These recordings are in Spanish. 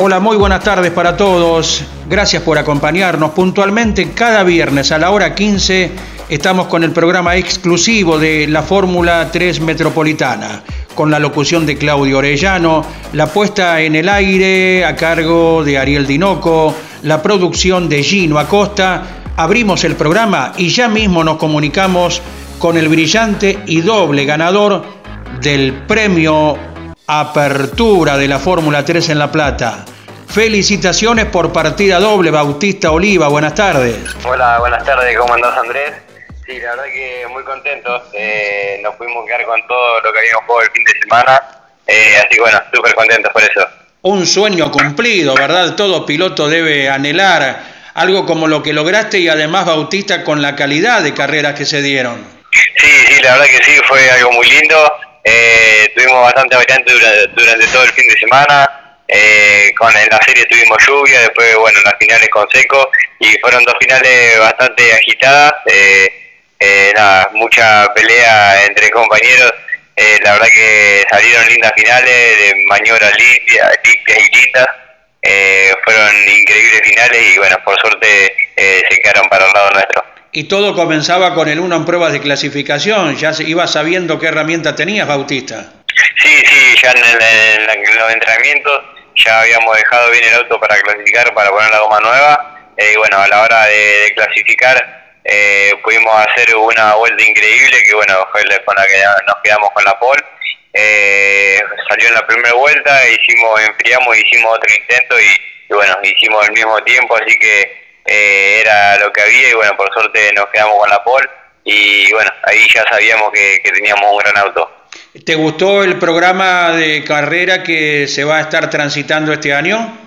Hola, muy buenas tardes para todos. Gracias por acompañarnos puntualmente cada viernes a la hora 15. Estamos con el programa exclusivo de la Fórmula 3 Metropolitana, con la locución de Claudio Orellano, la puesta en el aire a cargo de Ariel Dinoco, la producción de Gino Acosta. Abrimos el programa y ya mismo nos comunicamos con el brillante y doble ganador del premio Apertura de la Fórmula 3 en La Plata. Felicitaciones por partida doble, Bautista Oliva. Buenas tardes. Hola, buenas tardes. ¿Cómo andás, Andrés? Sí, la verdad que muy contentos. Eh, nos pudimos quedar con todo lo que habíamos jugado el fin de semana. Eh, así que bueno, súper contentos por eso. Un sueño cumplido, ¿verdad? Todo piloto debe anhelar algo como lo que lograste y además, Bautista, con la calidad de carreras que se dieron. Sí, sí, la verdad que sí, fue algo muy lindo. Eh, tuvimos bastante variante durante, todo el fin de semana. Eh, con en la serie tuvimos lluvia, después bueno, en las finales con seco y fueron dos finales bastante agitadas. Eh, nada, mucha pelea entre compañeros. la verdad que salieron lindas finales, de maniobras limpias, limpias y lindas. fueron increíbles finales y bueno, por suerte se quedaron para el lado nuestro y todo comenzaba con el uno en pruebas de clasificación. Ya ibas sabiendo qué herramienta tenías, Bautista. Sí, sí, ya en, los entrenamientos ya habíamos dejado bien el auto para clasificar, para poner la goma nueva. Eh, y bueno, a la hora de, clasificar eh, pudimos hacer una vuelta increíble, que bueno, fue con la que nos quedamos con la pole. Eh, salió en la primera vuelta, hicimos, enfriamos, hicimos otro intento y bueno, hicimos el mismo tiempo, así que eh, era lo que había y bueno, por suerte nos quedamos con la pole y bueno, ahí ya sabíamos que, teníamos un gran auto. ¿Te gustó el programa de carrera que se va a estar transitando este año?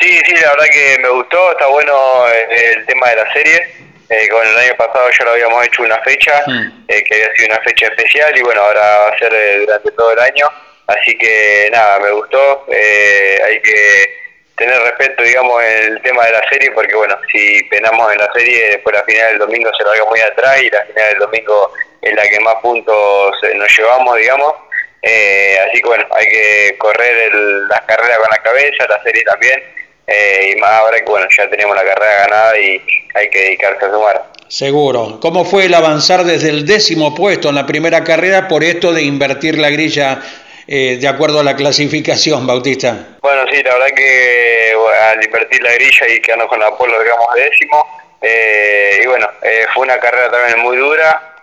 Sí, sí, la verdad que me gustó, está bueno el, tema de la serie. Eh, con el año pasado ya lo habíamos hecho una fecha, hmm. eh, que había sido una fecha especial y bueno, ahora va a ser durante todo el año. Así que nada, me gustó. hay que tener respeto, digamos, el tema de la serie, porque bueno, si penamos en la serie, después la final del domingo se larga muy atrás y la final del domingo es la que más puntos eh, nos llevamos, digamos. Eh, así que bueno, hay que correr las carreras con la cabeza, la serie también, eh, y más ahora que bueno, ya tenemos la carrera ganada y hay que dedicarse a sumar. Seguro. ¿Cómo fue el avanzar desde el décimo puesto en la primera carrera por esto de invertir la grilla eh, de acuerdo a la clasificación, Bautista? Bueno, sí, la verdad que al invertir la grilla y quedarnos con la polo, digamos, décimo, eh, y bueno, eh, fue una carrera también muy dura,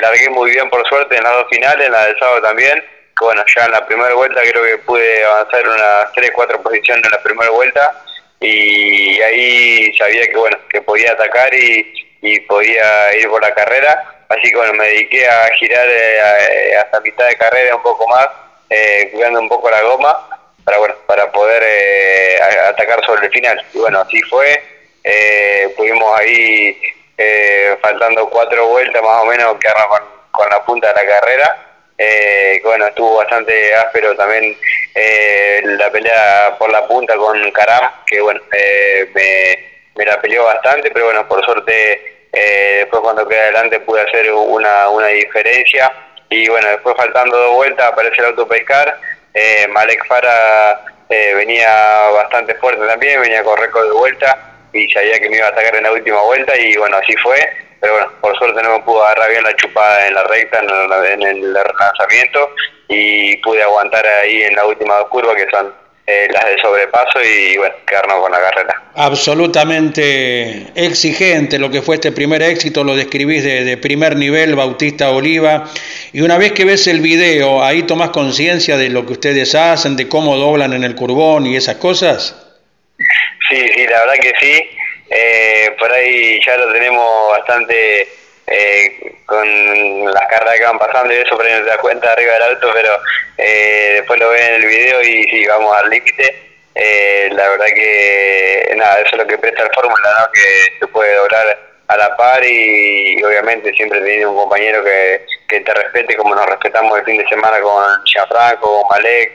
largué muy bien por suerte en las dos finales, en la del sábado también, bueno, ya en la primera vuelta creo que pude avanzar unas 3, 4 posiciones en la primera vuelta, y ahí sabía que bueno, que podía atacar y podía ir por la carrera Así que bueno, me dediqué a girar eh, hasta mitad de carrera un poco más, eh, cuidando un poco la goma, para bueno, para poder eh, atacar sobre el final. Y bueno, así fue. Eh, pudimos ahí, faltando cuatro vueltas más o menos, quedarnos con, con la punta de la carrera. Eh, bueno, estuvo bastante áspero también la pelea por la punta con Karam, que bueno, me, me la peleó bastante, pero bueno, por suerte eh, después cuando quedé adelante pude hacer una, una diferencia. Y bueno, después faltando dos vueltas aparece el auto pescar, eh, Malek Fara eh, venía bastante fuerte también, venía con récord de vuelta y sabía que me iba a atacar en la última vuelta y bueno, así fue, pero bueno, por suerte no me pudo agarrar bien la chupada en la recta, en el, lanzamiento y pude aguantar ahí en la última curva que son eh, las de sobrepaso y bueno, quedarnos con la carrera. Absolutamente exigente lo que fue este primer éxito, lo describís de, primer nivel, Bautista Oliva, y una vez que ves el video, ahí tomás conciencia de lo que ustedes hacen, de cómo doblan en el curbón y esas cosas. Sí, sí, la verdad que sí, eh, por ahí ya lo tenemos bastante con las carreras que van pasando y eso, pero no te das cuenta arriba del auto, pero después lo ven en el video y sí, vamos al límite. la verdad que nada, eso es lo que presta el Fórmula, ¿no? que se puede doblar a la par y, obviamente siempre teniendo un compañero que, que, te respete como nos respetamos el fin de semana con Gianfranco, con Malek.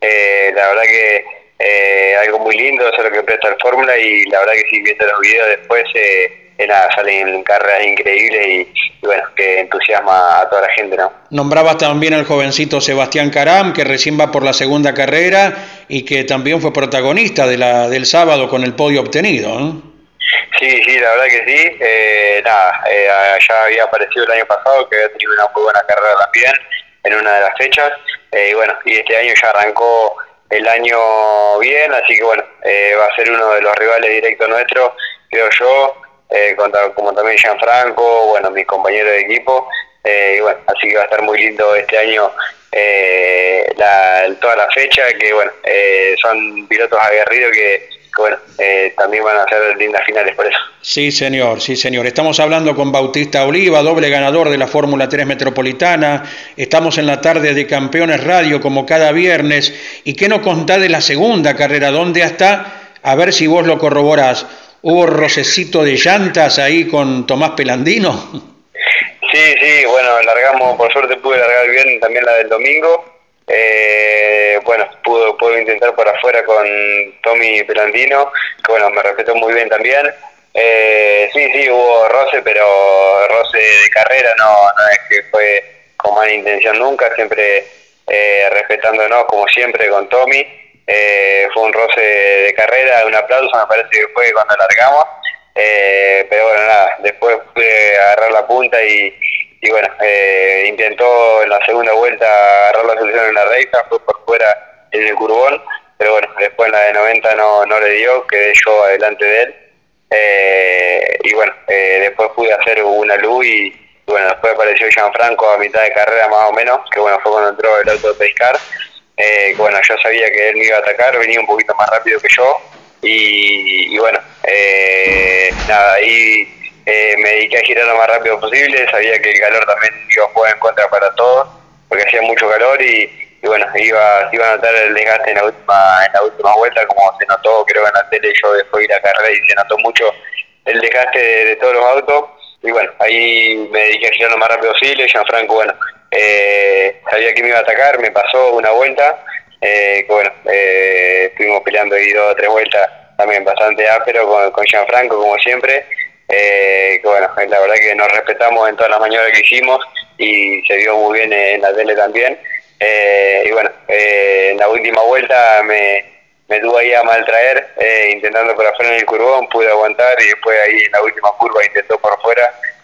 Eh, la verdad que eh, algo muy lindo, eso es lo que presta el Fórmula y la verdad que si viendo los videos después eh, nada, salen carreras increíbles y, bueno, que entusiasma a toda la gente, ¿no? Nombrabas también al jovencito Sebastián Caram, que recién va por la segunda carrera y que también fue protagonista de la, del sábado con el podio obtenido, ¿no? Sí, sí, la verdad que sí. Eh, nada, eh, ya había aparecido el año pasado, que había tenido una muy buena carrera también en una de las fechas. Eh, y bueno, y este año ya arrancó el año bien, así que bueno, va a ser uno de los rivales directos nuestros, creo yo, como también Gianfranco, bueno, mis compañeros de equipo. y bueno, así que va a estar muy lindo este año la, toda la fecha, que bueno, son pilotos aguerridos que bueno, eh, también van a ser lindas finales por eso. Sí, señor, sí, señor. Estamos hablando con Bautista Oliva, doble ganador de la Fórmula 3 Metropolitana. Estamos en la tarde de Campeones Radio como cada viernes. ¿Y qué nos contás de la segunda carrera? ¿Dónde está? A ver si vos lo corroborás. ¿Hubo rocecito de llantas ahí con Tomás Pelandino? Sí, sí, bueno, largamos, por suerte pude largar bien también la del domingo. Eh, bueno, pudo, pudo intentar por afuera con Tommy Pelandino, que bueno, me respetó muy bien también. Eh, sí, sí, hubo roce, pero roce de carrera, no, no es que fue con mala intención nunca, siempre eh, respetándonos como siempre con Tommy. Eh, fue un roce de carrera, un aplauso me parece que fue cuando largamos. Eh, pero bueno, nada, después pude agarrar la punta y, y bueno, eh, intentó en la segunda vuelta agarrar la solución en la recta, fue por fuera en el curbón, pero bueno, después en la de 90 no, no le dio, quedé yo adelante de él. Eh, y bueno, eh, después pude hacer una luz y, bueno, después apareció Gianfranco a mitad de carrera más o menos, que bueno, fue cuando entró el auto de pescar. Eh, bueno, yo sabía que él me iba a atacar, venía un poquito más rápido que yo. Y, bueno, nada, ahí eh, me dediqué a girar lo más rápido posible, sabía que el calor también iba a jugar en contra para todos, porque hacía mucho calor y, bueno, iba, iba a notar el desgaste en la última en la última vuelta, como se notó creo en la tele, yo después de la carrera y se notó mucho el desgaste de, todos los autos, y bueno, ahí me dediqué a girar lo más rápido posible, Gianfranco, bueno, eh, sabía que me iba a atacar, me pasó una vuelta, eh, bueno, eh, estuvimos peleando ahí dos o tres vueltas también bastante áspero con, con Gianfranco como siempre, eh, que bueno, la verdad que nos respetamos en todas las maniobras que hicimos y se vio muy bien en la tele también. Eh, y bueno, eh, en la última vuelta me, me tuvo ahí a maltraer, eh, intentando por afuera en el curvón, pude aguantar y después ahí en la última curva intentó por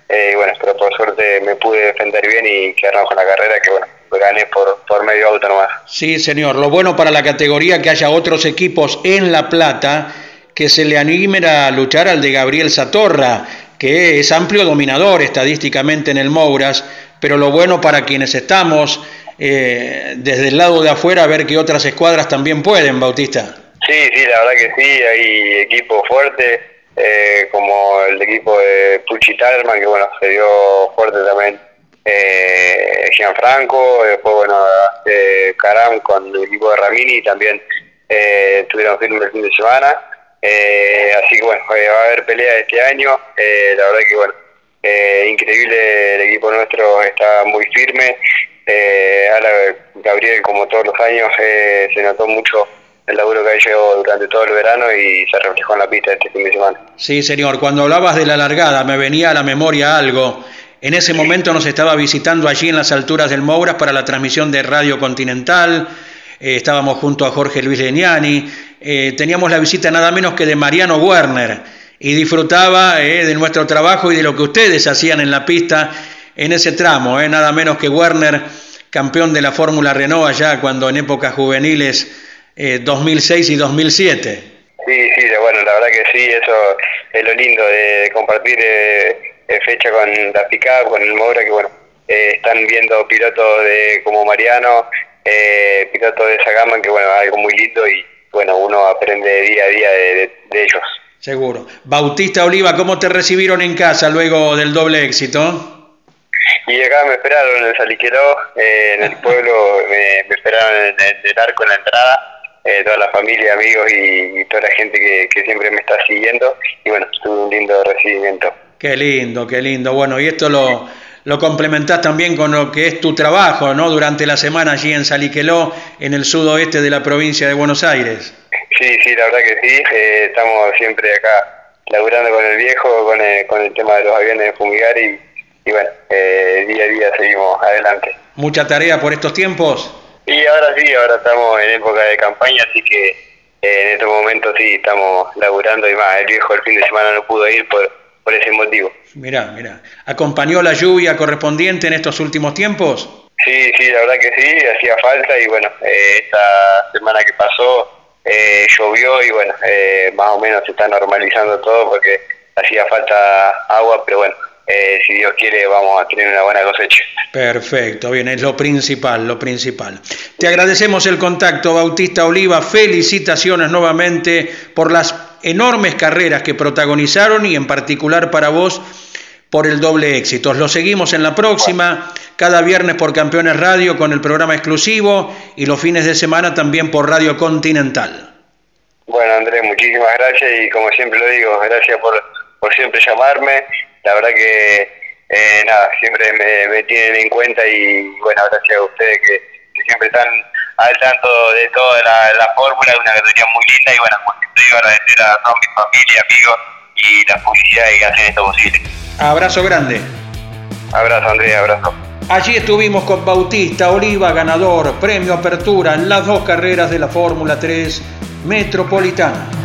y bueno, pero por suerte me pude defender bien y quedarnos con la carrera que bueno, gané por, por medio auto nomás. Sí, señor. Lo bueno para la categoría que haya otros equipos en La Plata que se le animen a luchar al de Gabriel Satorra, que es amplio dominador estadísticamente en el Mouras, pero lo bueno para quienes estamos eh, desde el lado de afuera, ver que otras escuadras también pueden, Bautista. Sí, sí, la verdad que sí, hay equipos fuertes, eh, como el equipo de Pucci Talman, que bueno, se dio fuerte también eh, Gianfranco, después bueno, eh, Caram con el equipo de Ramini también eh, estuvieron firmes el fin de semana. Eh, así que bueno, eh, va a haber pelea este año. Eh, la verdad que bueno, increíble, el equipo nuestro está muy firme. ahora Gabriel, como todos los años, se notó mucho el laburo que hecho durante todo el verano y se reflejó en la pista este fin de semana. Sí, señor, cuando hablabas de la largada me venía a la memoria algo. En ese momento nos estaba visitando allí en las alturas del Mouras para la transmisión de Radio Continental. estábamos junto a Jorge Luis Leñani, eh, teníamos la visita nada menos que de Mariano Werner y disfrutaba eh, de nuestro trabajo y de lo que ustedes hacían en la pista en ese tramo, eh, nada menos que Werner, campeón de la Fórmula Renault allá cuando en épocas juveniles 2006 y 2007. Sí, sí, bueno, la verdad que sí, eso es lo lindo de compartir fecha con la PICAP, con el Moura, que bueno, están viendo pilotos de como Mariano, pilotos de esa gama, que bueno, algo muy lindo y bueno, uno aprende día a día de, ellos. Seguro. Bautista Oliva, ¿cómo te recibieron en casa luego del doble éxito? Y acá me esperaron en el Saliqueró, eh, en el pueblo, me, esperaron en el, arco en la entrada, eh, toda la familia, amigos y, toda la gente que, siempre me está siguiendo. Y bueno, tuve un lindo recibimiento. Qué lindo, qué lindo. Bueno, y esto lo, lo complementás también con lo que es tu trabajo, ¿no? Durante la semana allí en Saliqueló, en el sudoeste de la provincia de Buenos Aires. Sí, sí, la verdad que sí. Eh, estamos siempre acá laburando con el viejo, con el, con el tema de los aviones de fumigar y, bueno, eh, día a día seguimos adelante. ¿Mucha tarea por estos tiempos? Y ahora sí, ahora estamos en época de campaña, así que eh, en estos momentos sí estamos laburando y más. El viejo el fin de semana no pudo ir por, por ese motivo. Mirá, mirá. ¿Acompañó la lluvia correspondiente en estos últimos tiempos? Sí, sí, la verdad que sí, hacía falta y bueno, esta semana que pasó eh, llovió y bueno, eh, más o menos se está normalizando todo porque hacía falta agua, pero bueno, eh, si Dios quiere vamos a tener una buena cosecha. Perfecto, bien, es lo principal, lo principal. Te agradecemos el contacto, Bautista Oliva, felicitaciones nuevamente por las enormes carreras que protagonizaron y en particular para vos por el doble éxito. Lo seguimos en la próxima, cada viernes por Campeones Radio con el programa exclusivo y los fines de semana también por Radio Continental. Bueno, Andrés, muchísimas gracias y como siempre lo digo, gracias por, por siempre llamarme. La verdad que, eh, nada, siempre me, tienen en cuenta y bueno, gracias a ustedes que, siempre están al tanto de toda la, la fórmula, una categoría muy linda y bueno, como siempre digo, agradecer a toda mi familia, amigos y la publicidad que hacen esto posible. Abrazo grande. Abrazo, Andrés, abrazo. Allí estuvimos con Bautista Oliva, ganador, premio Apertura en las dos carreras de la Fórmula 3 Metropolitana.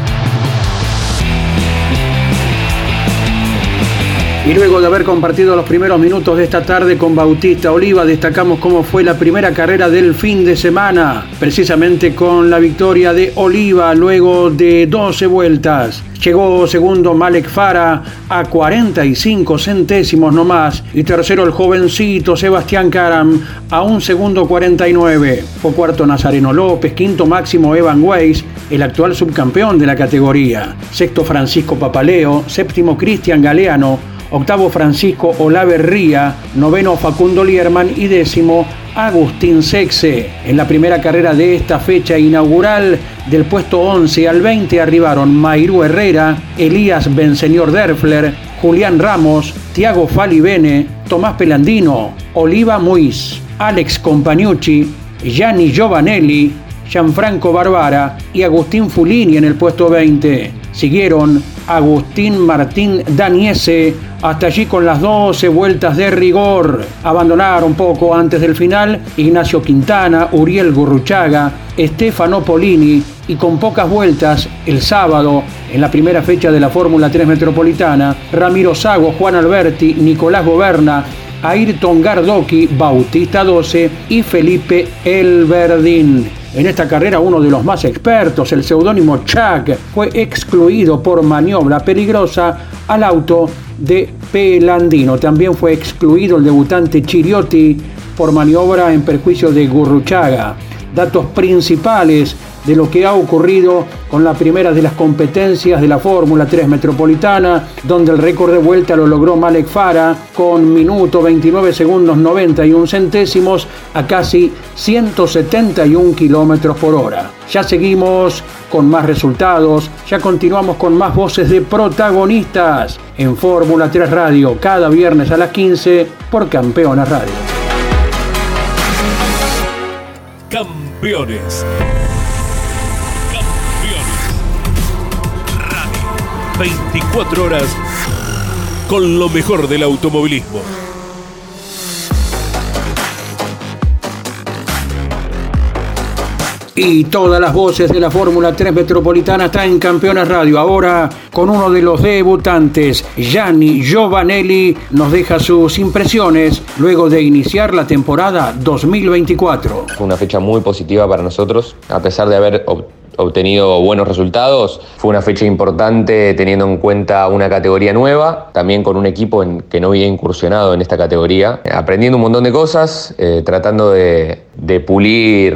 Y luego de haber compartido los primeros minutos de esta tarde con Bautista Oliva, destacamos cómo fue la primera carrera del fin de semana, precisamente con la victoria de Oliva luego de 12 vueltas. Llegó segundo Malek Fara a 45 centésimos nomás y tercero el jovencito Sebastián Karam a un segundo 49. Fue cuarto Nazareno López, quinto máximo Evan Weiss, el actual subcampeón de la categoría. Sexto Francisco Papaleo, séptimo Cristian Galeano, octavo Francisco Olaverría, noveno Facundo Lierman y décimo Agustín Sexe. En la primera carrera de esta fecha inaugural, del puesto 11 al 20 arribaron Mayru Herrera, Elías Benseñor Derfler, Julián Ramos, Tiago Falibene, Tomás Pelandino, Oliva Muiz, Alex Compagnucci, Gianni Giovanelli, Gianfranco Barbara y Agustín Fulini en el puesto 20. Siguieron Agustín Martín Daniese hasta allí con las 12 vueltas de rigor. Abandonaron poco antes del final Ignacio Quintana, Uriel Gurruchaga, Stefano Polini y con pocas vueltas el sábado en la primera fecha de la Fórmula 3 Metropolitana, Ramiro Sago, Juan Alberti, Nicolás Goberna, Ayrton Gardoki, Bautista 12 y Felipe Elverdín. En esta carrera uno de los más expertos, el seudónimo Chuck, fue excluido por maniobra peligrosa al auto de Pelandino. También fue excluido el debutante Chiriotti por maniobra en perjuicio de Gurruchaga. Datos principales de lo que ha ocurrido con la primera de las competencias de la Fórmula 3 Metropolitana, donde el récord de vuelta lo logró Malek Fara con minuto 29 segundos 91 centésimos a casi 171 kilómetros por hora. Ya seguimos con más resultados, ya continuamos con más voces de protagonistas en Fórmula 3 Radio cada viernes a las 15 por Campeones Radio. Campeones 24 horas con lo mejor del automovilismo. Y todas las voces de la Fórmula 3 Metropolitana están en Campeones Radio. Ahora con uno de los debutantes, Gianni Giovanelli, nos deja sus impresiones luego de iniciar la temporada 2024. Fue una fecha muy positiva para nosotros, a pesar de haber obtenido buenos resultados. Fue una fecha importante teniendo en cuenta una categoría nueva, también con un equipo en, que no había incursionado en esta categoría, aprendiendo un montón de cosas, eh, tratando de, pulir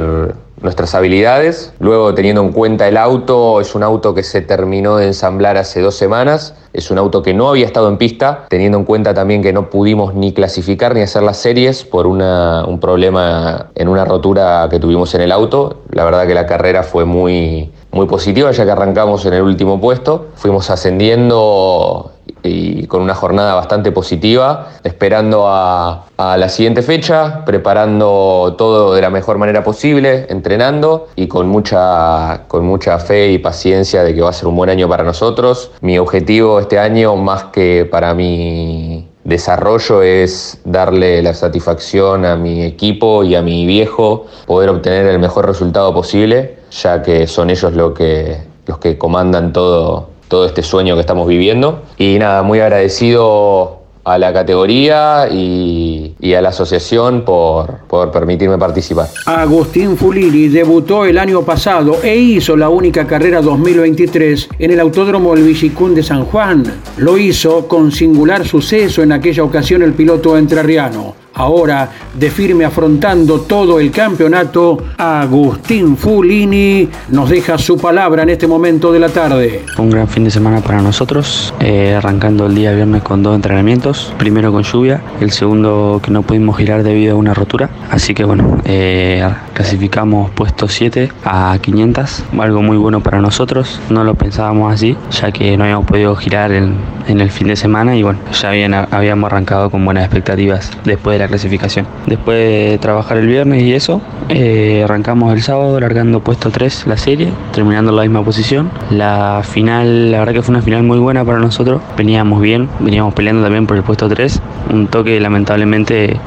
nuestras habilidades. Luego, teniendo en cuenta el auto, es un auto que se terminó de ensamblar hace dos semanas. Es un auto que no había estado en pista, teniendo en cuenta también que no pudimos ni clasificar ni hacer las series por un problema en una rotura que tuvimos en el auto. La verdad que la carrera fue muy, muy positiva ya que arrancamos en el último puesto. Fuimos ascendiendo y con una jornada bastante positiva, esperando a, a, la siguiente fecha, preparando todo de la mejor manera posible, entrenando y con mucha, con mucha fe y paciencia de que va a ser un buen año para nosotros. Mi objetivo este año, más que para mi desarrollo, es darle la satisfacción a mi equipo y a mi viejo, poder obtener el mejor resultado posible, ya que son ellos lo que, los que comandan todo todo este sueño que estamos viviendo. Y nada, muy agradecido a la categoría y, a la asociación por, por permitirme participar. Agustín Fulini debutó el año pasado e hizo la única carrera 2023 en el Autódromo El Villicún de San Juan. Lo hizo con singular suceso en aquella ocasión el piloto entrerriano. Ahora, de firme afrontando todo el campeonato, Agustín Fulini nos deja su palabra en este momento de la tarde. Un gran fin de semana para nosotros, eh, arrancando el día viernes con dos entrenamientos, primero con lluvia, el segundo que no pudimos girar debido a una rotura, así que bueno, eh, clasificamos puesto 7 a 500, algo muy bueno para nosotros, no lo pensábamos así, ya que no habíamos podido girar en, el fin de semana y bueno, ya habían, habíamos arrancado con buenas expectativas después de la clasificación. Después de trabajar el viernes y eso, eh, arrancamos el sábado largando puesto 3 la serie, terminando en la misma posición. La final, la verdad que fue una final muy buena para nosotros, veníamos bien, veníamos peleando también por el puesto 3, un toque lamentablemente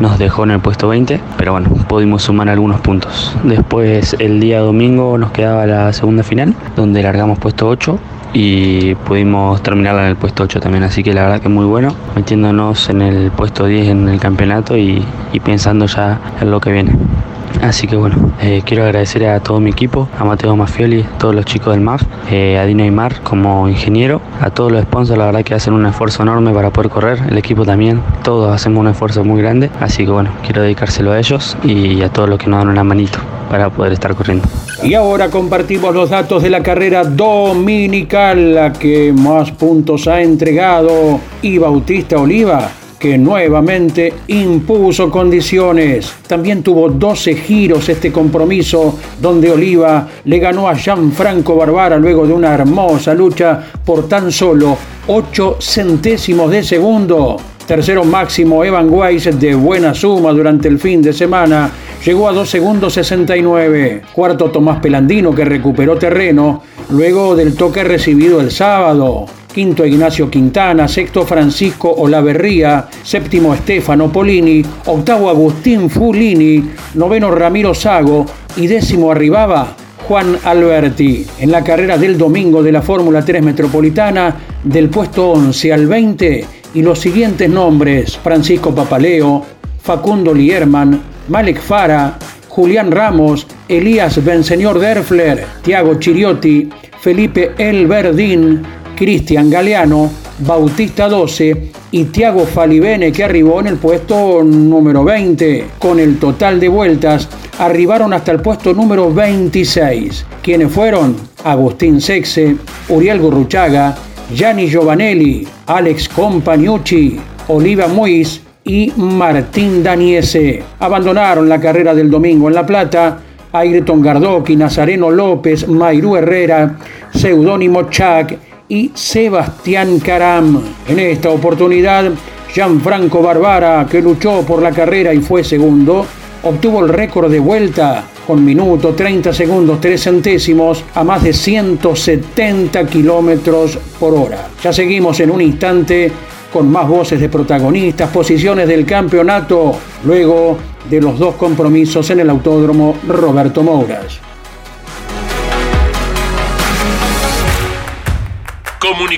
nos dejó en el puesto 20, pero bueno, pudimos sumar algunos puntos. Después el día domingo nos quedaba la segunda final, donde largamos puesto 8 y pudimos terminarla en el puesto 8 también, así que la verdad que muy bueno, metiéndonos en el puesto 10 en el campeonato y, y pensando ya en lo que viene. Así que bueno, eh, quiero agradecer a todo mi equipo, a Mateo Mafioli, todos los chicos del MAF, eh, a Dino Aymar como ingeniero, a todos los sponsors, la verdad que hacen un esfuerzo enorme para poder correr, el equipo también, todos hacemos un esfuerzo muy grande, así que bueno, quiero dedicárselo a ellos y a todos los que nos dan una manito para poder estar corriendo. Y ahora compartimos los datos de la carrera dominical, la que más puntos ha entregado y Bautista Oliva que nuevamente impuso condiciones. También tuvo 12 giros este compromiso, donde Oliva le ganó a Gianfranco Barbara luego de una hermosa lucha por tan solo 8 centésimos de segundo. Tercero máximo Evan Weiss de buena suma durante el fin de semana. Llegó a 2 segundos 69. Cuarto Tomás Pelandino que recuperó terreno luego del toque recibido el sábado. Quinto Ignacio Quintana, sexto Francisco Olaverría, séptimo Estefano Polini, octavo Agustín Fulini, noveno Ramiro Sago. Y décimo arribaba Juan Alberti. En la carrera del domingo de la Fórmula 3 Metropolitana, del puesto 11 al 20, y los siguientes nombres: Francisco Papaleo, Facundo Lierman, Malek Fara, Julián Ramos, Elías Benseñor Derfler, Tiago Chiriotti, Felipe Elverdín, Cristian Galeano, Bautista 12 y Tiago Falibene que arribó en el puesto número 20. Con el total de vueltas arribaron hasta el puesto número 26. quienes fueron? Agustín Sexe, Uriel Gurruchaga, Gianni Giovanelli, Alex Compagnucci, Oliva Muiz y Martín Daniese. Abandonaron la carrera del domingo en La Plata Aireton Gardoki, Nazareno López, Mairú Herrera, Seudónimo Chac y Sebastián Caram. En esta oportunidad, Gianfranco Barbara, que luchó por la carrera y fue segundo, obtuvo el récord de vuelta con minuto 30 segundos 3 centésimos a más de 170 kilómetros por hora. Ya seguimos en un instante con más voces de protagonistas, posiciones del campeonato, luego de los dos compromisos en el Autódromo Roberto Mouras.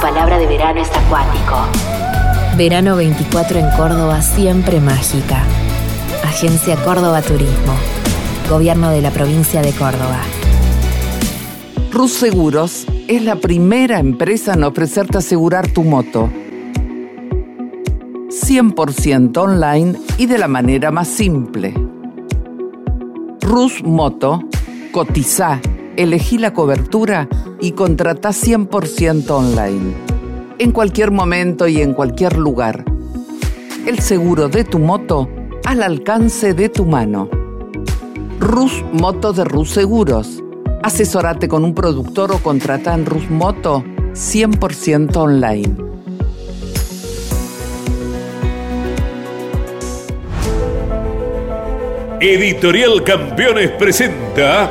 Palabra de verano es acuático. Verano 24 en Córdoba, siempre mágica. Agencia Córdoba Turismo. Gobierno de la provincia de Córdoba. Rus Seguros es la primera empresa en ofrecerte asegurar tu moto. 100% online y de la manera más simple. Rus Moto, cotiza, elegí la cobertura y contrata 100% online. En cualquier momento y en cualquier lugar. El seguro de tu moto al alcance de tu mano. Rus Moto de Rus Seguros. Asesórate con un productor o contrata en Rus Moto 100% online. Editorial Campeones presenta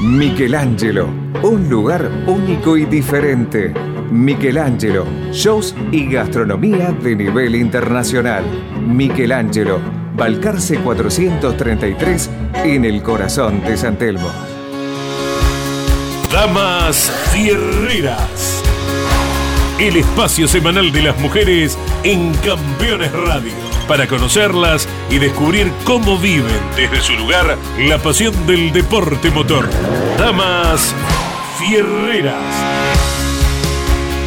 Michelangelo, un lugar único y diferente. Michelangelo, shows y gastronomía de nivel internacional. Michelangelo, Balcarce 433 en el corazón de San Telmo. Damas Fierreras. El espacio semanal de las mujeres en Campeones Radio. Para conocerlas y descubrir cómo viven desde su lugar la pasión del deporte motor. Damas Fierreras.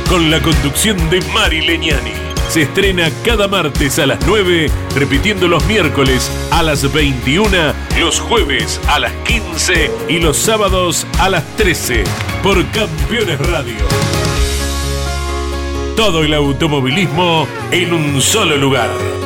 Con la conducción de Mari Leñani. Se estrena cada martes a las 9, repitiendo los miércoles a las 21, los jueves a las 15 y los sábados a las 13 por Campeones Radio. Todo el automovilismo en un solo lugar.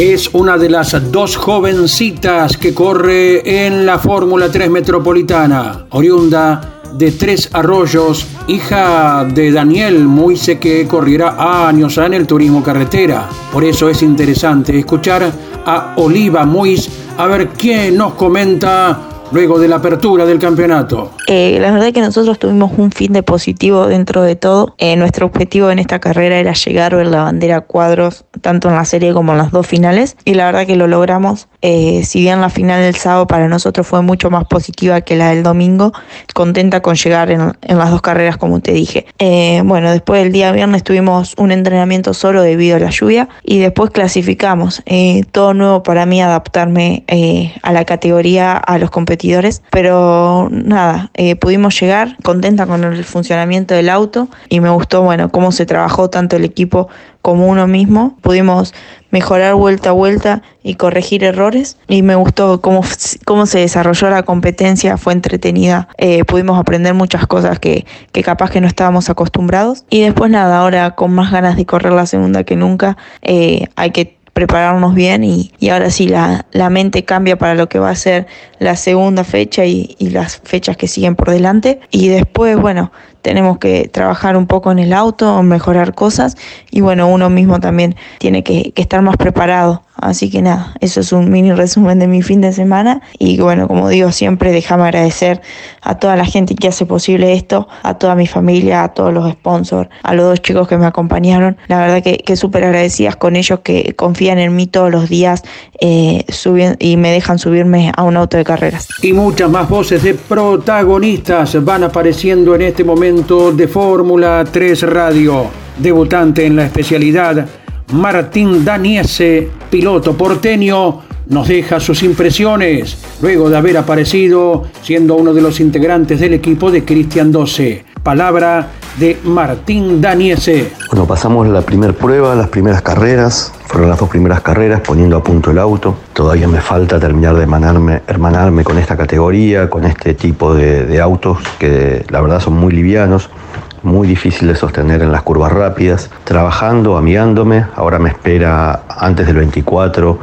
Es una de las dos jovencitas que corre en la Fórmula 3 Metropolitana, oriunda de Tres Arroyos, hija de Daniel Muise que corriera años en el turismo carretera. Por eso es interesante escuchar a Oliva Muis a ver quién nos comenta luego de la apertura del campeonato? Eh, la verdad es que nosotros tuvimos un fin de positivo dentro de todo. Eh, nuestro objetivo en esta carrera era llegar a ver la bandera cuadros tanto en la serie como en las dos finales y la verdad que lo logramos. Eh, si bien la final del sábado para nosotros fue mucho más positiva que la del domingo, contenta con llegar en, en las dos carreras como te dije. bueno, después del día viernes tuvimos un entrenamiento solo debido a la lluvia y después clasificamos. todo nuevo para mí adaptarme a la categoría, a los competidores pero nada, eh, pudimos llegar contenta con el funcionamiento del auto y me gustó, bueno, cómo se trabajó tanto el equipo como uno mismo. Pudimos mejorar vuelta a vuelta y corregir errores y me gustó cómo, cómo se desarrolló la competencia, fue entretenida, eh, pudimos aprender muchas cosas que, que, capaz que no estábamos acostumbrados y después nada, ahora con más ganas de correr la segunda que nunca, eh, hay que prepararnos bien y, ahora sí la, la, mente cambia para lo que va a ser la segunda fecha y, y, las fechas que siguen por delante y después bueno tenemos que trabajar un poco en el auto, mejorar cosas y bueno, uno mismo también tiene que, estar más preparado. Así que nada, eso es un mini resumen de mi fin de semana y bueno, como digo siempre, déjame agradecer a toda la gente que hace posible esto, a toda mi familia, a todos los sponsors, a los dos chicos que me acompañaron. La verdad que, que súper agradecidas con ellos que confían en mí todos los días eh, y me dejan subirme a un auto de carreras. Y muchas más voces de protagonistas van apareciendo en este momento de Fórmula 3 Radio. Debutante en la especialidad, Martín Daniese, piloto porteño, nos deja sus impresiones luego de haber aparecido siendo uno de los integrantes del equipo de Cristian 12. Palabra de Martín Daniese. Bueno, pasamos la primera prueba, las primeras carreras, fueron las dos primeras carreras poniendo a punto el auto. Todavía me falta terminar de hermanarme, hermanarme con esta categoría, con este tipo de, de autos que la verdad son muy livianos muy difícil de sostener en las curvas rápidas, trabajando, amigándome, ahora me espera antes del 24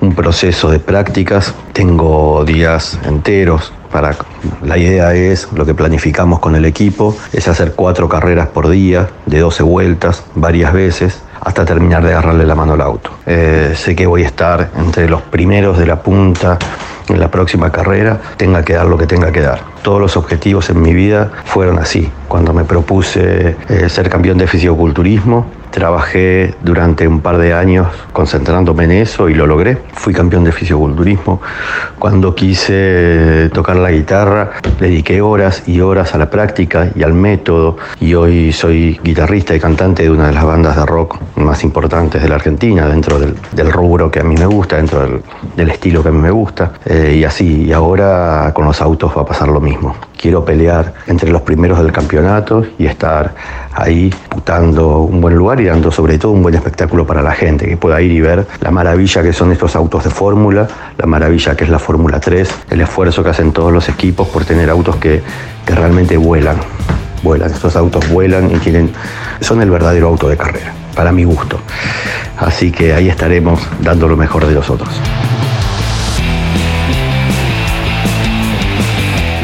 un proceso de prácticas, tengo días enteros para la idea es lo que planificamos con el equipo es hacer cuatro carreras por día de 12 vueltas varias veces hasta terminar de agarrarle la mano al auto. Eh, sé que voy a estar entre los primeros de la punta en la próxima carrera, tenga que dar lo que tenga que dar. Todos los objetivos en mi vida fueron así. Cuando me propuse eh, ser campeón de fisioculturismo, Trabajé durante un par de años concentrándome en eso y lo logré. Fui campeón de fisioculturismo. Cuando quise tocar la guitarra, dediqué horas y horas a la práctica y al método. Y hoy soy guitarrista y cantante de una de las bandas de rock más importantes de la Argentina, dentro del, rubro que a mí me gusta, dentro del, estilo que a mí me gusta. Eh, y así, y ahora con los autos va a pasar lo mismo. Quiero pelear entre los primeros del campeonato y estar ahí disputando un buen lugar y dando sobre todo un buen espectáculo para la gente, que pueda ir y ver la maravilla que son estos autos de fórmula, la maravilla que es la Fórmula 3, el esfuerzo que hacen todos los equipos por tener autos que, que realmente vuelan. Vuelan, estos autos vuelan y tienen, son el verdadero auto de carrera, para mi gusto. Así que ahí estaremos dando lo mejor de nosotros.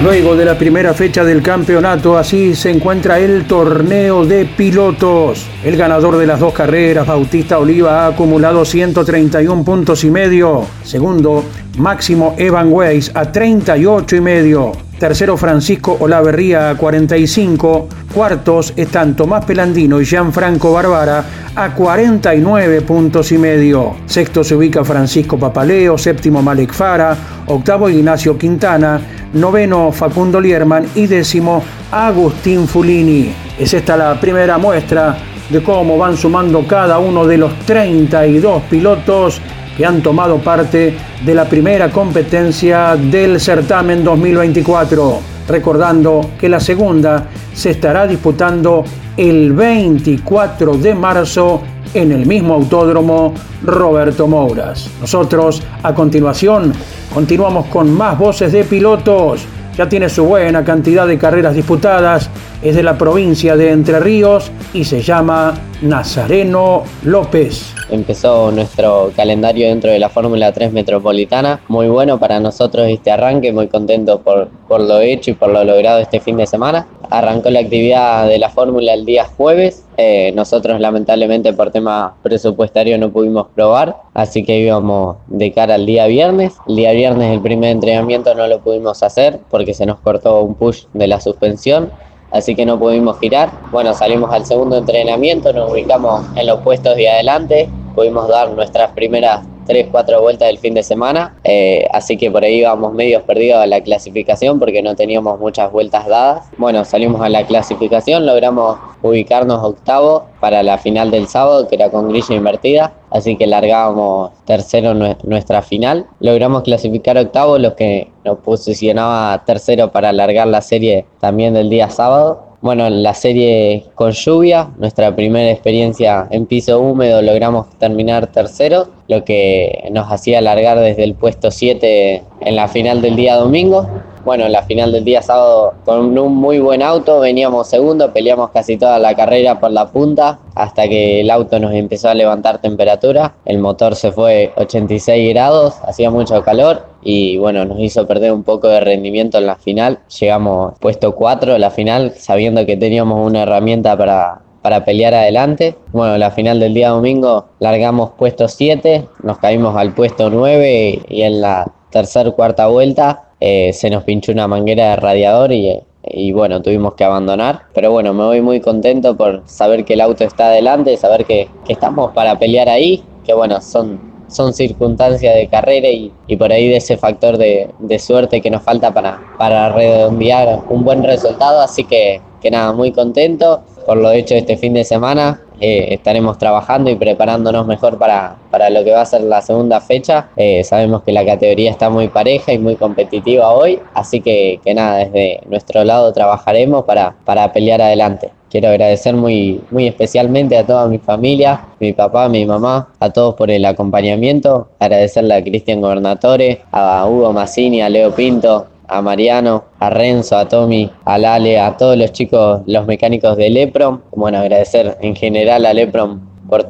Luego de la primera fecha del campeonato, así se encuentra el torneo de pilotos. El ganador de las dos carreras, Bautista Oliva, ha acumulado 131 puntos y medio. Segundo, Máximo Evan Weiss a 38 y medio. Tercero Francisco Olaverría a 45. Cuartos están Tomás Pelandino y Gianfranco Barbara a 49 puntos y medio. Sexto se ubica Francisco Papaleo, séptimo Malek Fara, octavo Ignacio Quintana, noveno Facundo Lierman y décimo Agustín Fulini. Es esta la primera muestra de cómo van sumando cada uno de los 32 pilotos que han tomado parte de la primera competencia del certamen 2024. Recordando que la segunda se estará disputando el 24 de marzo en el mismo autódromo Roberto Mouras. Nosotros a continuación continuamos con más voces de pilotos. Ya tiene su buena cantidad de carreras disputadas, es de la provincia de Entre Ríos y se llama Nazareno López empezó nuestro calendario dentro de la Fórmula 3 Metropolitana. Muy bueno para nosotros este arranque, muy contento por, por lo hecho y por lo logrado este fin de semana. Arrancó la actividad de la Fórmula el día jueves. Eh, nosotros lamentablemente por tema presupuestario no pudimos probar, así que íbamos de cara al día viernes. El día viernes el primer entrenamiento no lo pudimos hacer porque se nos cortó un push de la suspensión así que no pudimos girar. Bueno, salimos al segundo entrenamiento, nos ubicamos en los puestos de adelante, pudimos dar nuestras primeras 3, 4 vueltas del fin de semana, eh, así que por ahí íbamos medios perdidos a la clasificación porque no teníamos muchas vueltas dadas. Bueno, salimos a la clasificación, logramos ubicarnos octavo para la final del sábado, que era con grilla invertida, así que largábamos tercero nuestra final. Logramos clasificar octavo, lo que nos posicionaba tercero para alargar la serie también del día sábado. Bueno, la serie con lluvia, nuestra primera experiencia en piso húmedo, logramos terminar tercero, lo que nos hacía alargar desde el puesto 7 en la final del día domingo. Bueno, en la final del día sábado con un muy buen auto, veníamos segundo, peleamos casi toda la carrera por la punta hasta que el auto nos empezó a levantar temperatura. El motor se fue 86 grados, hacía mucho calor y bueno, nos hizo perder un poco de rendimiento en la final. Llegamos puesto 4 a la final sabiendo que teníamos una herramienta para, para pelear adelante. Bueno, la final del día domingo largamos puesto 7, nos caímos al puesto 9 y en la tercera cuarta vuelta eh, se nos pinchó una manguera de radiador y, y, bueno, tuvimos que abandonar. Pero bueno, me voy muy contento por saber que el auto está adelante, saber que, que estamos para pelear ahí, que bueno, son son circunstancias de carrera y, y por ahí de ese factor de, de, suerte que nos falta para, para redondear un buen resultado. Así que, que nada, muy contento por lo hecho este fin de semana. eh, estaremos trabajando y preparándonos mejor para, para lo que va a ser la segunda fecha. Eh, sabemos que la categoría está muy pareja y muy competitiva hoy, así que, que nada, desde nuestro lado trabajaremos para, para pelear adelante. Quiero agradecer muy, muy especialmente a toda mi familia, mi papá, mi mamá, a todos por el acompañamiento. Agradecerle a Cristian Gobernatore, a Hugo Massini, a Leo Pinto, a Mariano, a Renzo, a Tommy, a Lale, a todos los chicos, los mecánicos de Leprom. Bueno, agradecer en general a Leprom por,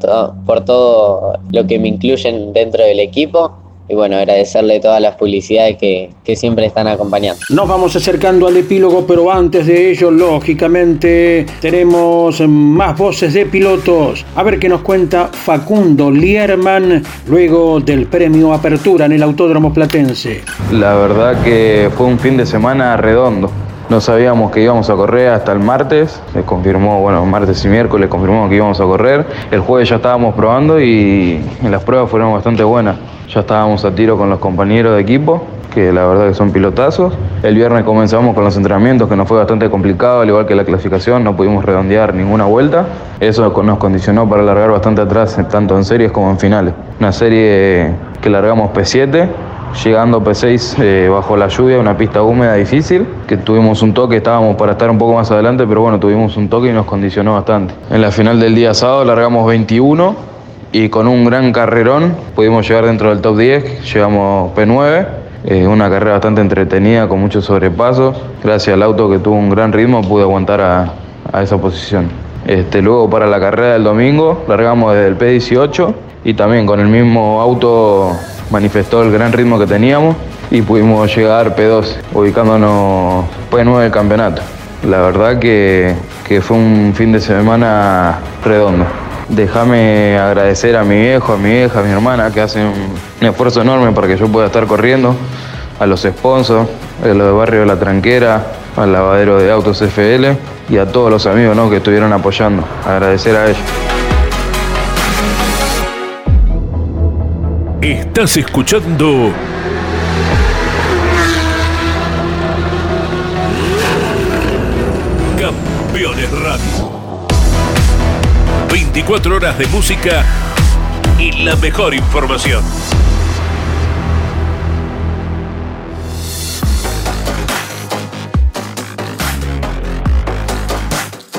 por todo lo que me incluyen dentro del equipo y bueno, agradecerle todas las publicidades que, que, siempre están acompañando. Nos vamos acercando al epílogo, pero antes de ello, lógicamente, tenemos más voces de pilotos. A ver qué nos cuenta Facundo Lierman luego del premio Apertura en el Autódromo Platense. La verdad que fue un fin de semana redondo. No sabíamos que íbamos a correr hasta el martes, se confirmó, bueno, martes y miércoles confirmó que íbamos a correr. El jueves ya estábamos probando y las pruebas fueron bastante buenas. Ya estábamos a tiro con los compañeros de equipo, que la verdad que son pilotazos. El viernes comenzamos con los entrenamientos, que nos fue bastante complicado, al igual que la clasificación, no pudimos redondear ninguna vuelta. Eso nos condicionó para largar bastante atrás, tanto en series como en finales. Una serie que largamos P7, llegando P6 eh, bajo la lluvia, una pista húmeda difícil, que tuvimos un toque, estábamos para estar un poco más adelante, pero bueno, tuvimos un toque y nos condicionó bastante. En la final del día sábado largamos 21 y con un gran carrerón pudimos llegar dentro del top 10, llegamos P9. Eh, una carrera bastante entretenida con muchos sobrepasos. Gracias al auto que tuvo un gran ritmo pude aguantar a, a esa posición. Este, luego para la carrera del domingo largamos desde el P18 y también con el mismo auto manifestó el gran ritmo que teníamos y pudimos llegar P12, ubicándonos P9 del campeonato. La verdad que, que fue un fin de semana redondo. Déjame agradecer a mi viejo, a mi vieja, a mi hermana que hacen un esfuerzo enorme para que yo pueda estar corriendo, a los sponsors, a los de Barrio de la Tranquera, al lavadero de autos FL y a todos los amigos ¿no? que estuvieron apoyando. Agradecer a ellos. Estás escuchando 24 horas de música y la mejor información.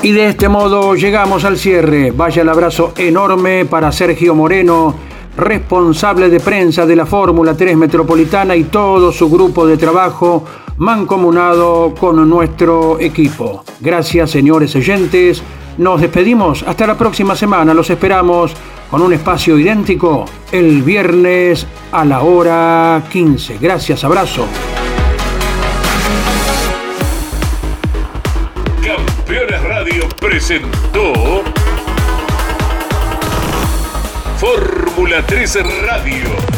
Y de este modo llegamos al cierre. Vaya el abrazo enorme para Sergio Moreno, responsable de prensa de la Fórmula 3 Metropolitana y todo su grupo de trabajo mancomunado con nuestro equipo. Gracias, señores oyentes. Nos despedimos. Hasta la próxima semana. Los esperamos con un espacio idéntico el viernes a la hora 15. Gracias, abrazo. Campeones Radio presentó Fórmula 13 Radio.